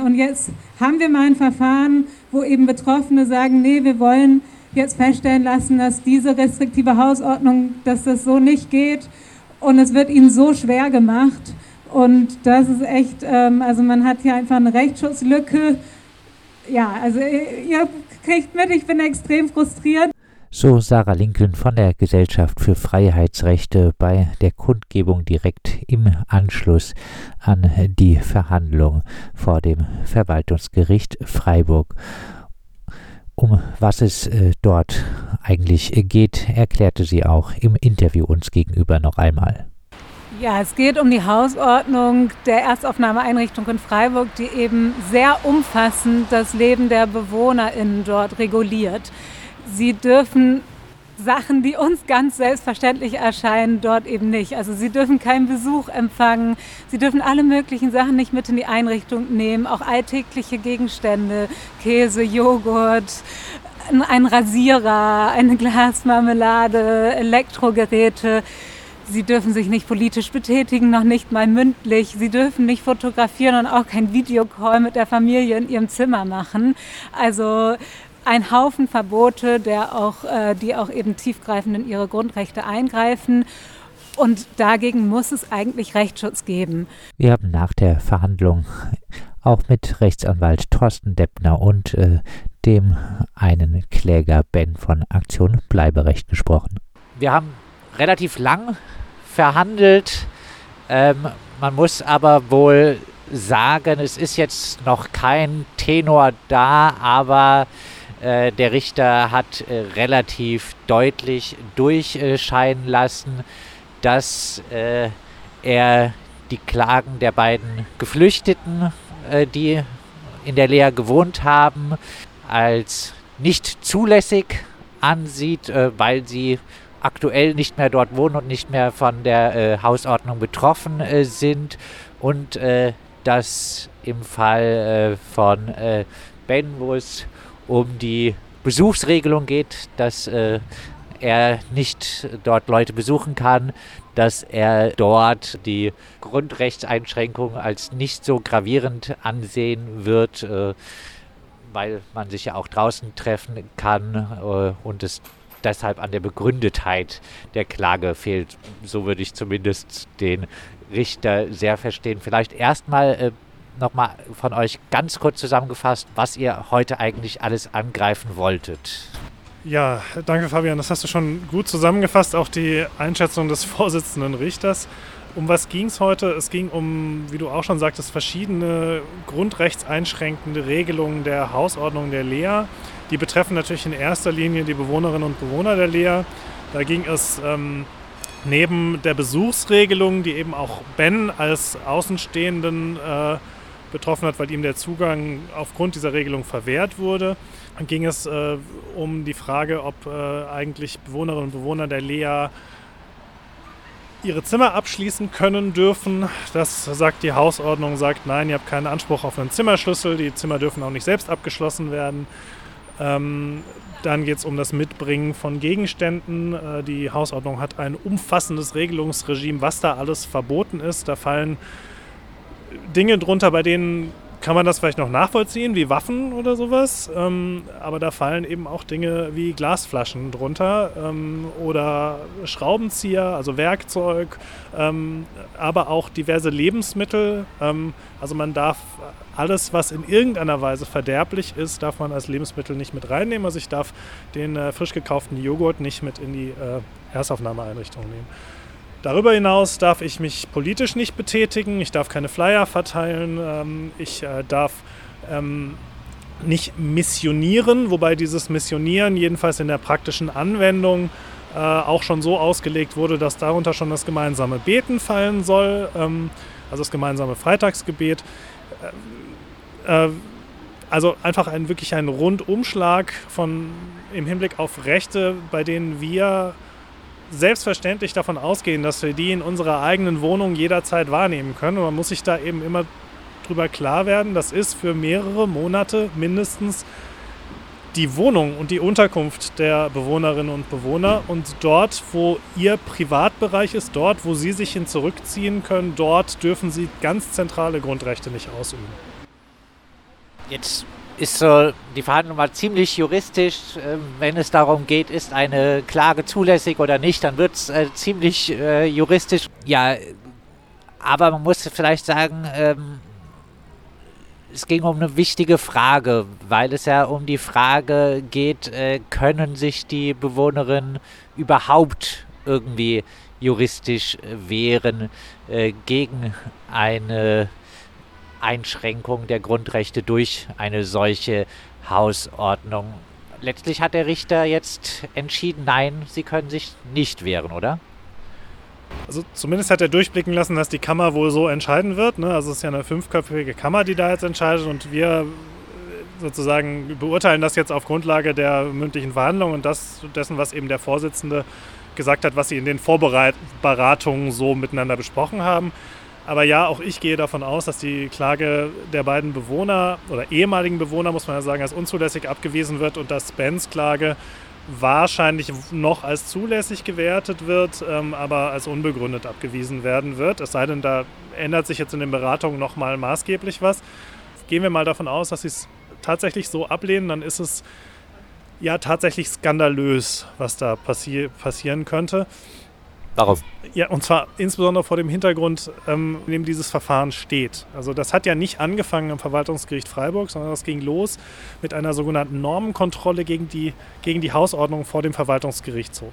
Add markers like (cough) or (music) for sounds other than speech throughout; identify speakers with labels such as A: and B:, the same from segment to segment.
A: Und jetzt haben wir mal ein Verfahren, wo eben Betroffene sagen, nee, wir wollen jetzt feststellen lassen, dass diese restriktive Hausordnung, dass das so nicht geht. Und es wird ihnen so schwer gemacht. Und das ist echt, ähm, also man hat hier einfach eine Rechtsschutzlücke. Ja, also ihr kriegt mit, ich bin extrem frustriert.
B: So Sarah Lincoln von der Gesellschaft für Freiheitsrechte bei der Kundgebung direkt im Anschluss an die Verhandlung vor dem Verwaltungsgericht Freiburg. Um was es äh, dort eigentlich geht, erklärte sie auch im Interview uns gegenüber noch einmal.
A: Ja, es geht um die Hausordnung der Erstaufnahmeeinrichtung in Freiburg, die eben sehr umfassend das Leben der BewohnerInnen dort reguliert. Sie dürfen Sachen, die uns ganz selbstverständlich erscheinen, dort eben nicht. Also sie dürfen keinen Besuch empfangen, sie dürfen alle möglichen Sachen nicht mit in die Einrichtung nehmen, auch alltägliche Gegenstände, Käse, Joghurt, ein Rasierer, eine Glasmarmelade, Elektrogeräte. Sie dürfen sich nicht politisch betätigen, noch nicht mal mündlich. Sie dürfen nicht fotografieren und auch kein Videocall mit der Familie in ihrem Zimmer machen. Also ein Haufen Verbote, der auch, äh, die auch eben tiefgreifend in ihre Grundrechte eingreifen. Und dagegen muss es eigentlich Rechtsschutz geben.
B: Wir haben nach der Verhandlung auch mit Rechtsanwalt Thorsten Deppner und äh, dem einen Kläger Ben von Aktion Bleiberecht gesprochen. Wir haben relativ lang verhandelt. Ähm, man muss aber wohl sagen, es ist jetzt noch kein Tenor da, aber äh, der Richter hat äh, relativ deutlich durchscheinen lassen, dass äh, er die Klagen der beiden Geflüchteten, die in der Lea gewohnt haben, als nicht zulässig ansieht, weil sie aktuell nicht mehr dort wohnen und nicht mehr von der Hausordnung betroffen sind und dass im Fall von Ben, wo es um die Besuchsregelung geht, dass äh, er nicht dort Leute besuchen kann, dass er dort die Grundrechtseinschränkungen als nicht so gravierend ansehen wird, äh, weil man sich ja auch draußen treffen kann äh, und es deshalb an der Begründetheit der Klage fehlt. So würde ich zumindest den Richter sehr verstehen. Vielleicht erstmal äh, nochmal von euch ganz kurz zusammengefasst, was ihr heute eigentlich alles angreifen wolltet.
C: Ja, danke Fabian. Das hast du schon gut zusammengefasst, auch die Einschätzung des (laughs) Vorsitzenden Richters. Um was ging es heute? Es ging um, wie du auch schon sagtest, verschiedene grundrechtseinschränkende Regelungen der Hausordnung der Lea. Die betreffen natürlich in erster Linie die Bewohnerinnen und Bewohner der Lea. Da ging es ähm, neben der Besuchsregelung, die eben auch Ben als Außenstehenden äh, betroffen hat, weil ihm der Zugang aufgrund dieser Regelung verwehrt wurde, ging es äh, um die Frage, ob äh, eigentlich Bewohnerinnen und Bewohner der Lea ihre Zimmer abschließen können dürfen. Das sagt die Hausordnung, sagt nein, ihr habt keinen Anspruch auf einen Zimmerschlüssel, die Zimmer dürfen auch nicht selbst abgeschlossen werden. Ähm, dann geht es um das Mitbringen von Gegenständen. Äh, die Hausordnung hat ein umfassendes Regelungsregime, was da alles verboten ist. Da fallen Dinge drunter, bei denen kann man das vielleicht noch nachvollziehen, wie Waffen oder sowas. Ähm, aber da fallen eben auch Dinge wie Glasflaschen drunter ähm, oder Schraubenzieher, also Werkzeug, ähm, aber auch diverse Lebensmittel. Ähm, also man darf alles, was in irgendeiner Weise verderblich ist, darf man als Lebensmittel nicht mit reinnehmen. Also ich darf den äh, frisch gekauften Joghurt nicht mit in die äh, Erstaufnahmeeinrichtung nehmen. Darüber hinaus darf ich mich politisch nicht betätigen, ich darf keine Flyer verteilen, ähm, ich äh, darf ähm, nicht missionieren, wobei dieses Missionieren jedenfalls in der praktischen Anwendung äh, auch schon so ausgelegt wurde, dass darunter schon das gemeinsame Beten fallen soll, ähm, also das gemeinsame Freitagsgebet. Äh, also einfach ein wirklich ein Rundumschlag von im Hinblick auf Rechte, bei denen wir selbstverständlich davon ausgehen, dass wir die in unserer eigenen Wohnung jederzeit wahrnehmen können. Und man muss sich da eben immer drüber klar werden, das ist für mehrere Monate mindestens die Wohnung und die Unterkunft der Bewohnerinnen und Bewohner. Und dort, wo ihr Privatbereich ist, dort, wo sie sich hin zurückziehen können, dort dürfen sie ganz zentrale Grundrechte nicht ausüben.
B: Jetzt ist so die Verhandlung mal ziemlich juristisch. Ähm, wenn es darum geht, ist eine Klage zulässig oder nicht, dann wird es äh, ziemlich äh, juristisch. Ja, aber man muss vielleicht sagen, ähm, es ging um eine wichtige Frage, weil es ja um die Frage geht, äh, können sich die Bewohnerinnen überhaupt irgendwie juristisch wehren gegen eine Einschränkung der Grundrechte durch eine solche Hausordnung. Letztlich hat der Richter jetzt entschieden, nein, sie können sich nicht wehren, oder?
C: Also zumindest hat er durchblicken lassen, dass die Kammer wohl so entscheiden wird. Ne? Also es ist ja eine fünfköpfige Kammer, die da jetzt entscheidet und wir sozusagen beurteilen das jetzt auf Grundlage der mündlichen Verhandlung und das, dessen, was eben der Vorsitzende gesagt hat, was sie in den Vorberatungen so miteinander besprochen haben. Aber ja, auch ich gehe davon aus, dass die Klage der beiden Bewohner oder ehemaligen Bewohner, muss man ja sagen, als unzulässig abgewiesen wird und dass Bens Klage wahrscheinlich noch als zulässig gewertet wird, ähm, aber als unbegründet abgewiesen werden wird. Es sei denn, da ändert sich jetzt in den Beratungen nochmal maßgeblich was. Gehen wir mal davon aus, dass sie es tatsächlich so ablehnen, dann ist es ja tatsächlich skandalös, was da passi passieren könnte.
B: Warum?
C: Ja, und zwar insbesondere vor dem Hintergrund, ähm, in dem dieses Verfahren steht. Also das hat ja nicht angefangen am Verwaltungsgericht Freiburg, sondern das ging los mit einer sogenannten Normenkontrolle gegen die, gegen die Hausordnung vor dem Verwaltungsgerichtshof.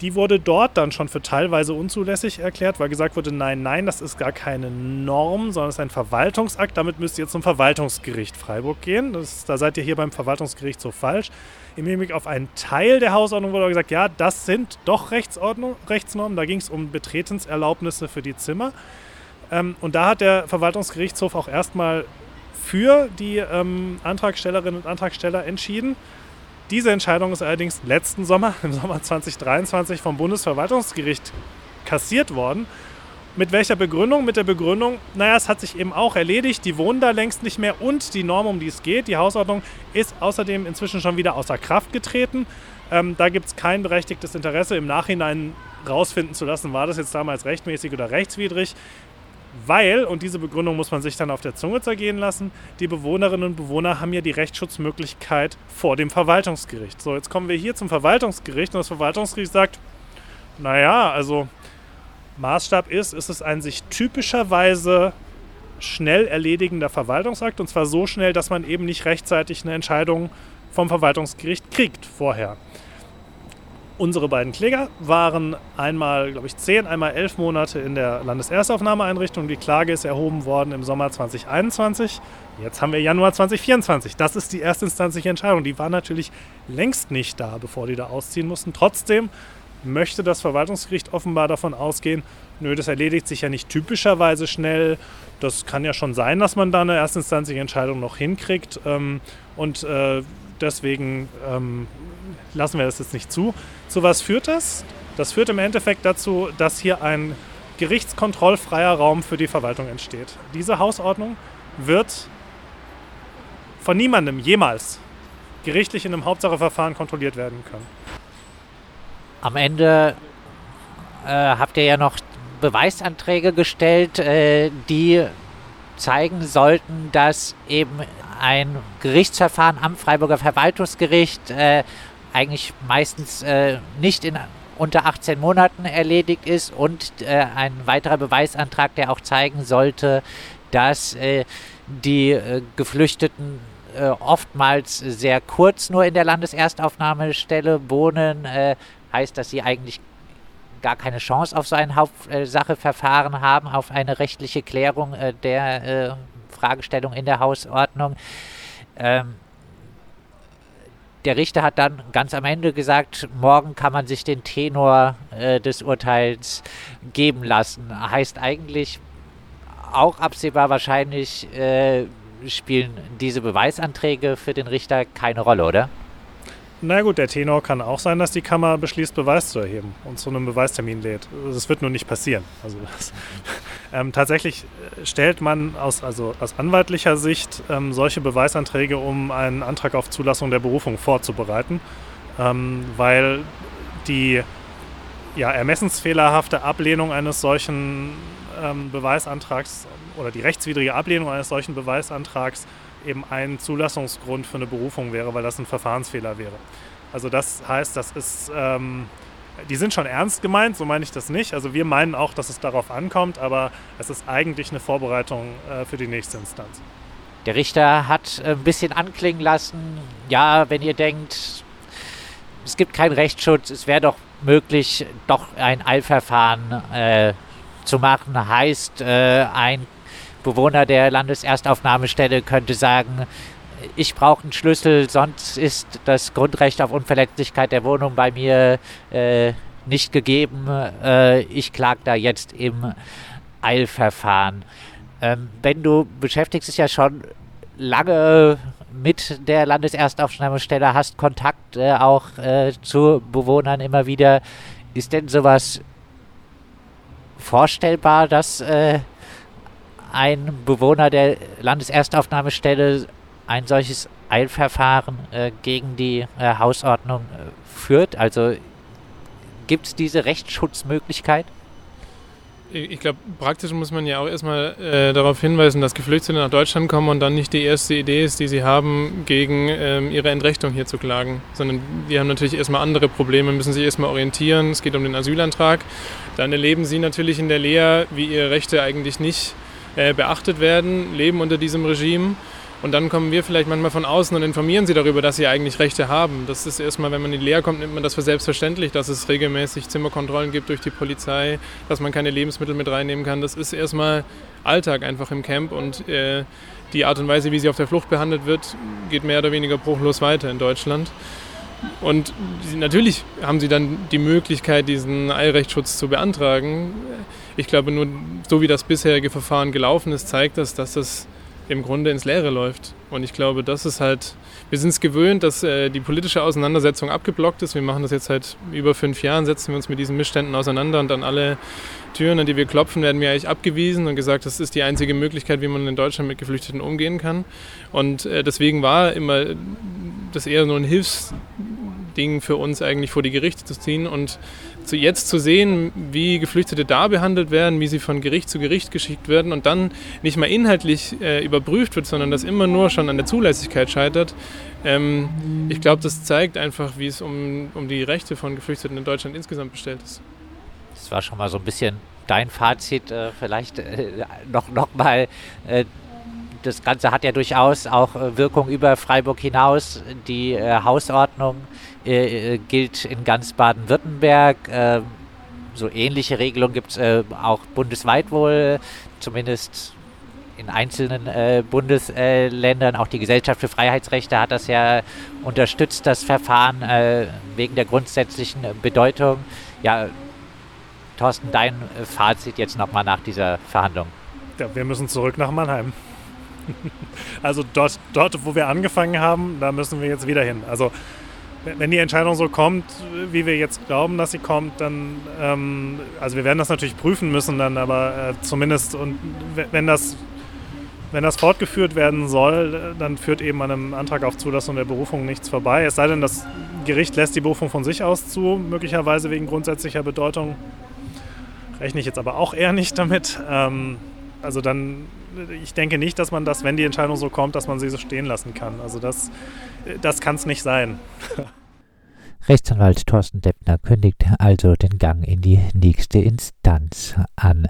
C: Die wurde dort dann schon für teilweise unzulässig erklärt, weil gesagt wurde, nein, nein, das ist gar keine Norm, sondern es ist ein Verwaltungsakt. Damit müsst ihr zum Verwaltungsgericht Freiburg gehen. Das, da seid ihr hier beim Verwaltungsgericht so falsch. Im Hinblick auf einen Teil der Hausordnung wurde gesagt, ja, das sind doch Rechtsordnung, Rechtsnormen. Da ging es um Betretenserlaubnisse für die Zimmer. Ähm, und da hat der Verwaltungsgerichtshof auch erstmal für die ähm, Antragstellerinnen und Antragsteller entschieden. Diese Entscheidung ist allerdings letzten Sommer, im Sommer 2023, vom Bundesverwaltungsgericht kassiert worden. Mit welcher Begründung? Mit der Begründung, naja, es hat sich eben auch erledigt, die wohnen da längst nicht mehr und die Norm, um die es geht, die Hausordnung, ist außerdem inzwischen schon wieder außer Kraft getreten. Ähm, da gibt es kein berechtigtes Interesse im Nachhinein rausfinden zu lassen, war das jetzt damals rechtmäßig oder rechtswidrig. Weil, und diese Begründung muss man sich dann auf der Zunge zergehen lassen, die Bewohnerinnen und Bewohner haben ja die Rechtsschutzmöglichkeit vor dem Verwaltungsgericht. So, jetzt kommen wir hier zum Verwaltungsgericht und das Verwaltungsgericht sagt, naja, also Maßstab ist, ist es ein sich typischerweise schnell erledigender Verwaltungsakt und zwar so schnell, dass man eben nicht rechtzeitig eine Entscheidung vom Verwaltungsgericht kriegt vorher. Unsere beiden Kläger waren einmal, glaube ich, zehn, einmal elf Monate in der Landeserstaufnahmeeinrichtung. Die Klage ist erhoben worden im Sommer 2021. Jetzt haben wir Januar 2024. Das ist die erstinstanzliche Entscheidung. Die war natürlich längst nicht da, bevor die da ausziehen mussten. Trotzdem möchte das Verwaltungsgericht offenbar davon ausgehen, nö, das erledigt sich ja nicht typischerweise schnell. Das kann ja schon sein, dass man da eine erstinstanzliche Entscheidung noch hinkriegt. Ähm, und äh, deswegen ähm, lassen wir das jetzt nicht zu. Zu was führt das? Das führt im Endeffekt dazu, dass hier ein gerichtskontrollfreier Raum für die Verwaltung entsteht. Diese Hausordnung wird von niemandem jemals gerichtlich in einem Hauptsacheverfahren kontrolliert werden können.
B: Am Ende äh, habt ihr ja noch Beweisanträge gestellt, äh, die zeigen sollten, dass eben ein Gerichtsverfahren am Freiburger Verwaltungsgericht äh, eigentlich meistens äh, nicht in unter 18 Monaten erledigt ist und äh, ein weiterer Beweisantrag, der auch zeigen sollte, dass äh, die äh, Geflüchteten äh, oftmals sehr kurz nur in der Landeserstaufnahmestelle wohnen, äh, heißt, dass sie eigentlich gar keine Chance auf so ein Hauptsacheverfahren haben, auf eine rechtliche Klärung der Fragestellung in der Hausordnung. Ähm, der Richter hat dann ganz am Ende gesagt, morgen kann man sich den Tenor äh, des Urteils geben lassen. Heißt eigentlich auch absehbar wahrscheinlich äh, spielen diese Beweisanträge für den Richter keine Rolle, oder?
C: Na gut, der Tenor kann auch sein, dass die Kammer beschließt, Beweis zu erheben und zu einem Beweistermin lädt. Das wird nur nicht passieren. Also das, (laughs) ähm, tatsächlich äh, stellt man aus, also aus anwaltlicher Sicht ähm, solche Beweisanträge, um einen Antrag auf Zulassung der Berufung vorzubereiten, ähm, weil die ja, ermessensfehlerhafte Ablehnung eines solchen ähm, Beweisantrags oder die rechtswidrige Ablehnung eines solchen Beweisantrags eben ein Zulassungsgrund für eine Berufung wäre, weil das ein Verfahrensfehler wäre. Also das heißt, das ist, ähm, die sind schon ernst gemeint, so meine ich das nicht. Also wir meinen auch, dass es darauf ankommt, aber es ist eigentlich eine Vorbereitung äh, für die nächste Instanz.
B: Der Richter hat ein bisschen anklingen lassen, ja, wenn ihr denkt, es gibt keinen Rechtsschutz, es wäre doch möglich, doch ein Eilverfahren äh, zu machen. Heißt, äh, ein Bewohner der Landeserstaufnahmestelle könnte sagen, ich brauche einen Schlüssel, sonst ist das Grundrecht auf Unverletzlichkeit der Wohnung bei mir äh, nicht gegeben. Äh, ich klage da jetzt im Eilverfahren. Ähm, wenn du beschäftigst dich ja schon lange mit der Landeserstaufnahmestelle, hast Kontakt äh, auch äh, zu Bewohnern immer wieder. Ist denn sowas vorstellbar, dass äh, ein Bewohner der Landeserstaufnahmestelle ein solches Eilverfahren äh, gegen die äh, Hausordnung äh, führt? Also gibt es diese Rechtsschutzmöglichkeit?
D: Ich glaube, praktisch muss man ja auch erstmal äh, darauf hinweisen, dass Geflüchtete nach Deutschland kommen und dann nicht die erste Idee ist, die sie haben, gegen ähm, ihre Entrechtung hier zu klagen. Sondern die haben natürlich erstmal andere Probleme, müssen sich erstmal orientieren. Es geht um den Asylantrag. Dann erleben sie natürlich in der Lehre, wie ihre Rechte eigentlich nicht äh, beachtet werden, leben unter diesem Regime. Und dann kommen wir vielleicht manchmal von außen und informieren sie darüber, dass sie eigentlich Rechte haben. Das ist erstmal, wenn man in die Lehre kommt, nimmt man das für selbstverständlich, dass es regelmäßig Zimmerkontrollen gibt durch die Polizei, dass man keine Lebensmittel mit reinnehmen kann. Das ist erstmal Alltag einfach im Camp und äh, die Art und Weise, wie sie auf der Flucht behandelt wird, geht mehr oder weniger bruchlos weiter in Deutschland. Und natürlich haben sie dann die Möglichkeit, diesen Eilrechtsschutz zu beantragen. Ich glaube nur, so wie das bisherige Verfahren gelaufen ist, zeigt das, dass das im Grunde ins Leere läuft. Und ich glaube, das ist halt, wir sind es gewöhnt, dass äh, die politische Auseinandersetzung abgeblockt ist. Wir machen das jetzt seit über fünf Jahren, setzen wir uns mit diesen Missständen auseinander und an alle Türen, an die wir klopfen, werden wir eigentlich abgewiesen und gesagt, das ist die einzige Möglichkeit, wie man in Deutschland mit Geflüchteten umgehen kann. Und äh, deswegen war immer das eher nur ein Hilfsding für uns eigentlich vor die Gerichte zu ziehen und zu jetzt zu sehen, wie Geflüchtete da behandelt werden, wie sie von Gericht zu Gericht geschickt werden und dann nicht mal inhaltlich äh, überprüft wird, sondern das immer nur schon an der Zulässigkeit scheitert. Ähm, ich glaube, das zeigt einfach, wie es um, um die Rechte von Geflüchteten in Deutschland insgesamt bestellt ist.
B: Das war schon mal so ein bisschen dein Fazit, äh, vielleicht äh, noch, noch mal. Äh, das Ganze hat ja durchaus auch äh, Wirkung über Freiburg hinaus. Die äh, Hausordnung äh, gilt in ganz Baden-Württemberg. Äh, so ähnliche Regelungen gibt es äh, auch bundesweit wohl, zumindest in einzelnen äh, Bundesländern. Auch die Gesellschaft für Freiheitsrechte hat das ja unterstützt, das Verfahren äh, wegen der grundsätzlichen Bedeutung. Ja, Thorsten, dein Fazit jetzt nochmal nach dieser Verhandlung.
C: Ja, wir müssen zurück nach Mannheim. (laughs) also dort, dort, wo wir angefangen haben, da müssen wir jetzt wieder hin. Also wenn die Entscheidung so kommt, wie wir jetzt glauben, dass sie kommt, dann, ähm, also wir werden das natürlich prüfen müssen dann, aber äh, zumindest, und wenn das, wenn das fortgeführt werden soll, dann führt eben an einem Antrag auf Zulassung der Berufung nichts vorbei. Es sei denn, das Gericht lässt die Berufung von sich aus zu, möglicherweise wegen grundsätzlicher Bedeutung. Rechne ich jetzt aber auch eher nicht damit. Ähm, also dann, ich denke nicht, dass man das, wenn die Entscheidung so kommt, dass man sie so stehen lassen kann. Also das, das kann es nicht sein. (laughs)
B: Rechtsanwalt Thorsten Deppner kündigt also den Gang in die nächste Instanz an.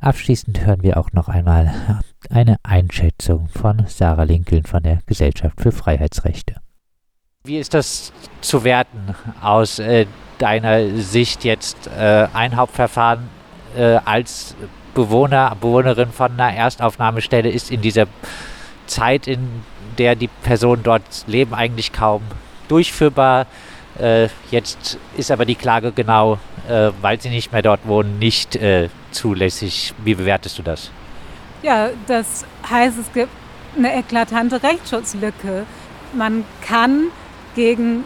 B: Abschließend hören wir auch noch einmal eine Einschätzung von Sarah Lincoln von der Gesellschaft für Freiheitsrechte. Wie ist das zu werten aus äh, deiner Sicht jetzt äh, ein Hauptverfahren äh, als Bewohner, Bewohnerin von einer Erstaufnahmestelle ist in dieser Zeit, in der die Personen dort leben, eigentlich kaum durchführbar. Äh, jetzt ist aber die Klage genau, äh, weil sie nicht mehr dort wohnen, nicht äh, zulässig. Wie bewertest du das?
A: Ja, das heißt, es gibt eine eklatante Rechtsschutzlücke. Man kann gegen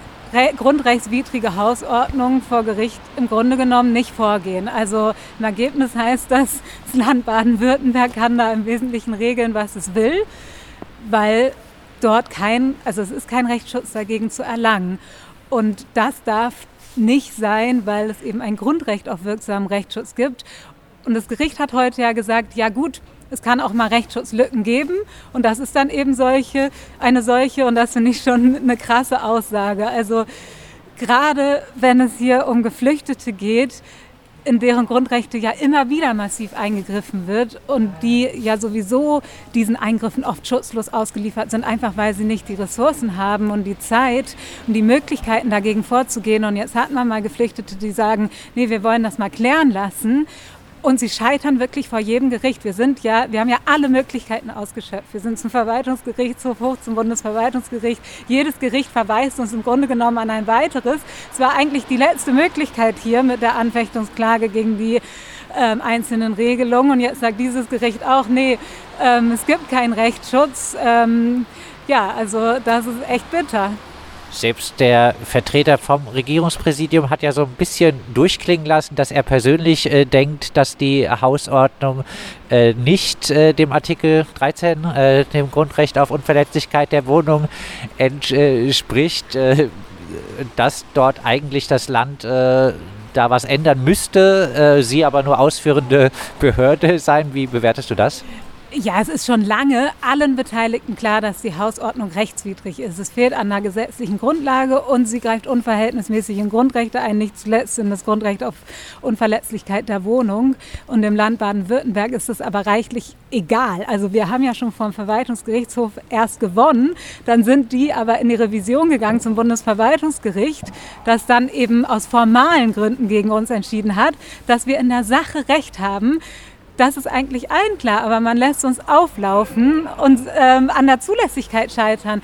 A: grundrechtswidrige Hausordnung vor Gericht im Grunde genommen nicht vorgehen. Also im Ergebnis heißt das, (laughs) das Land Baden-Württemberg kann da im Wesentlichen regeln, was es will, weil dort kein, also es ist kein Rechtsschutz dagegen zu erlangen. Und das darf nicht sein, weil es eben ein Grundrecht auf wirksamen Rechtsschutz gibt. Und das Gericht hat heute ja gesagt, ja gut, es kann auch mal Rechtsschutzlücken geben und das ist dann eben solche, eine solche und das finde ich schon eine krasse Aussage. Also gerade wenn es hier um Geflüchtete geht, in deren Grundrechte ja immer wieder massiv eingegriffen wird und die ja sowieso diesen Eingriffen oft schutzlos ausgeliefert sind, einfach weil sie nicht die Ressourcen haben und die Zeit und die Möglichkeiten dagegen vorzugehen. Und jetzt hat man mal Geflüchtete, die sagen, nee, wir wollen das mal klären lassen. Und sie scheitern wirklich vor jedem Gericht. Wir sind ja, wir haben ja alle Möglichkeiten ausgeschöpft. Wir sind zum Verwaltungsgerichtshof hoch, zum Bundesverwaltungsgericht. Jedes Gericht verweist uns im Grunde genommen an ein weiteres. Es war eigentlich die letzte Möglichkeit hier mit der Anfechtungsklage gegen die ähm, einzelnen Regelungen. Und jetzt sagt dieses Gericht auch, nee, ähm, es gibt keinen Rechtsschutz. Ähm, ja, also das ist echt bitter.
B: Selbst der Vertreter vom Regierungspräsidium hat ja so ein bisschen durchklingen lassen, dass er persönlich äh, denkt, dass die Hausordnung äh, nicht äh, dem Artikel 13, äh, dem Grundrecht auf Unverletzlichkeit der Wohnung entspricht, äh, dass dort eigentlich das Land äh, da was ändern müsste, sie aber nur ausführende Behörde sein. Wie bewertest du das?
A: Ja, es ist schon lange allen Beteiligten klar, dass die Hausordnung rechtswidrig ist. Es fehlt an einer gesetzlichen Grundlage und sie greift unverhältnismäßig in Grundrechte ein, nicht zuletzt in das Grundrecht auf Unverletzlichkeit der Wohnung. Und im Land Baden-Württemberg ist es aber reichlich egal. Also wir haben ja schon vom Verwaltungsgerichtshof erst gewonnen, dann sind die aber in die Revision gegangen zum Bundesverwaltungsgericht, das dann eben aus formalen Gründen gegen uns entschieden hat, dass wir in der Sache Recht haben das ist eigentlich allen klar, aber man lässt uns auflaufen und ähm, an der Zulässigkeit scheitern.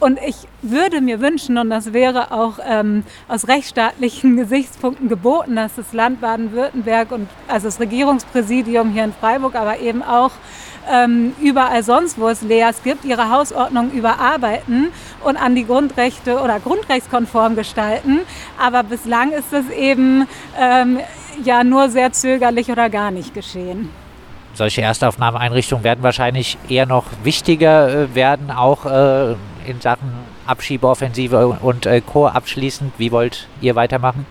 A: Und ich würde mir wünschen, und das wäre auch ähm, aus rechtsstaatlichen (laughs) Gesichtspunkten geboten, dass das Land Baden-Württemberg und also das Regierungspräsidium hier in Freiburg, aber eben auch ähm, überall sonst, wo es Leas gibt, ihre Hausordnung überarbeiten und an die Grundrechte oder grundrechtskonform gestalten. Aber bislang ist es eben ähm, ja nur sehr zögerlich oder gar nicht geschehen.
B: Solche Erstaufnahmeeinrichtungen werden wahrscheinlich eher noch wichtiger äh, werden, auch äh, in Sachen Abschiebeoffensive und äh, Co. abschließend. Wie wollt ihr weitermachen?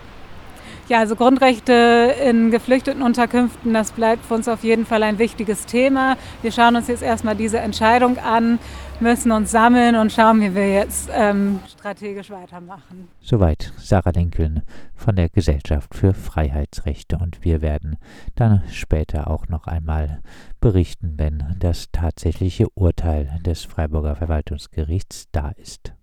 A: Ja, also Grundrechte in geflüchteten Unterkünften, das bleibt für uns auf jeden Fall ein wichtiges Thema. Wir schauen uns jetzt erstmal diese Entscheidung an, müssen uns sammeln und schauen, wie wir jetzt ähm, strategisch weitermachen.
B: Soweit Sarah Lincoln von der Gesellschaft für Freiheitsrechte und wir werden dann später auch noch einmal berichten, wenn das tatsächliche Urteil des Freiburger Verwaltungsgerichts da ist.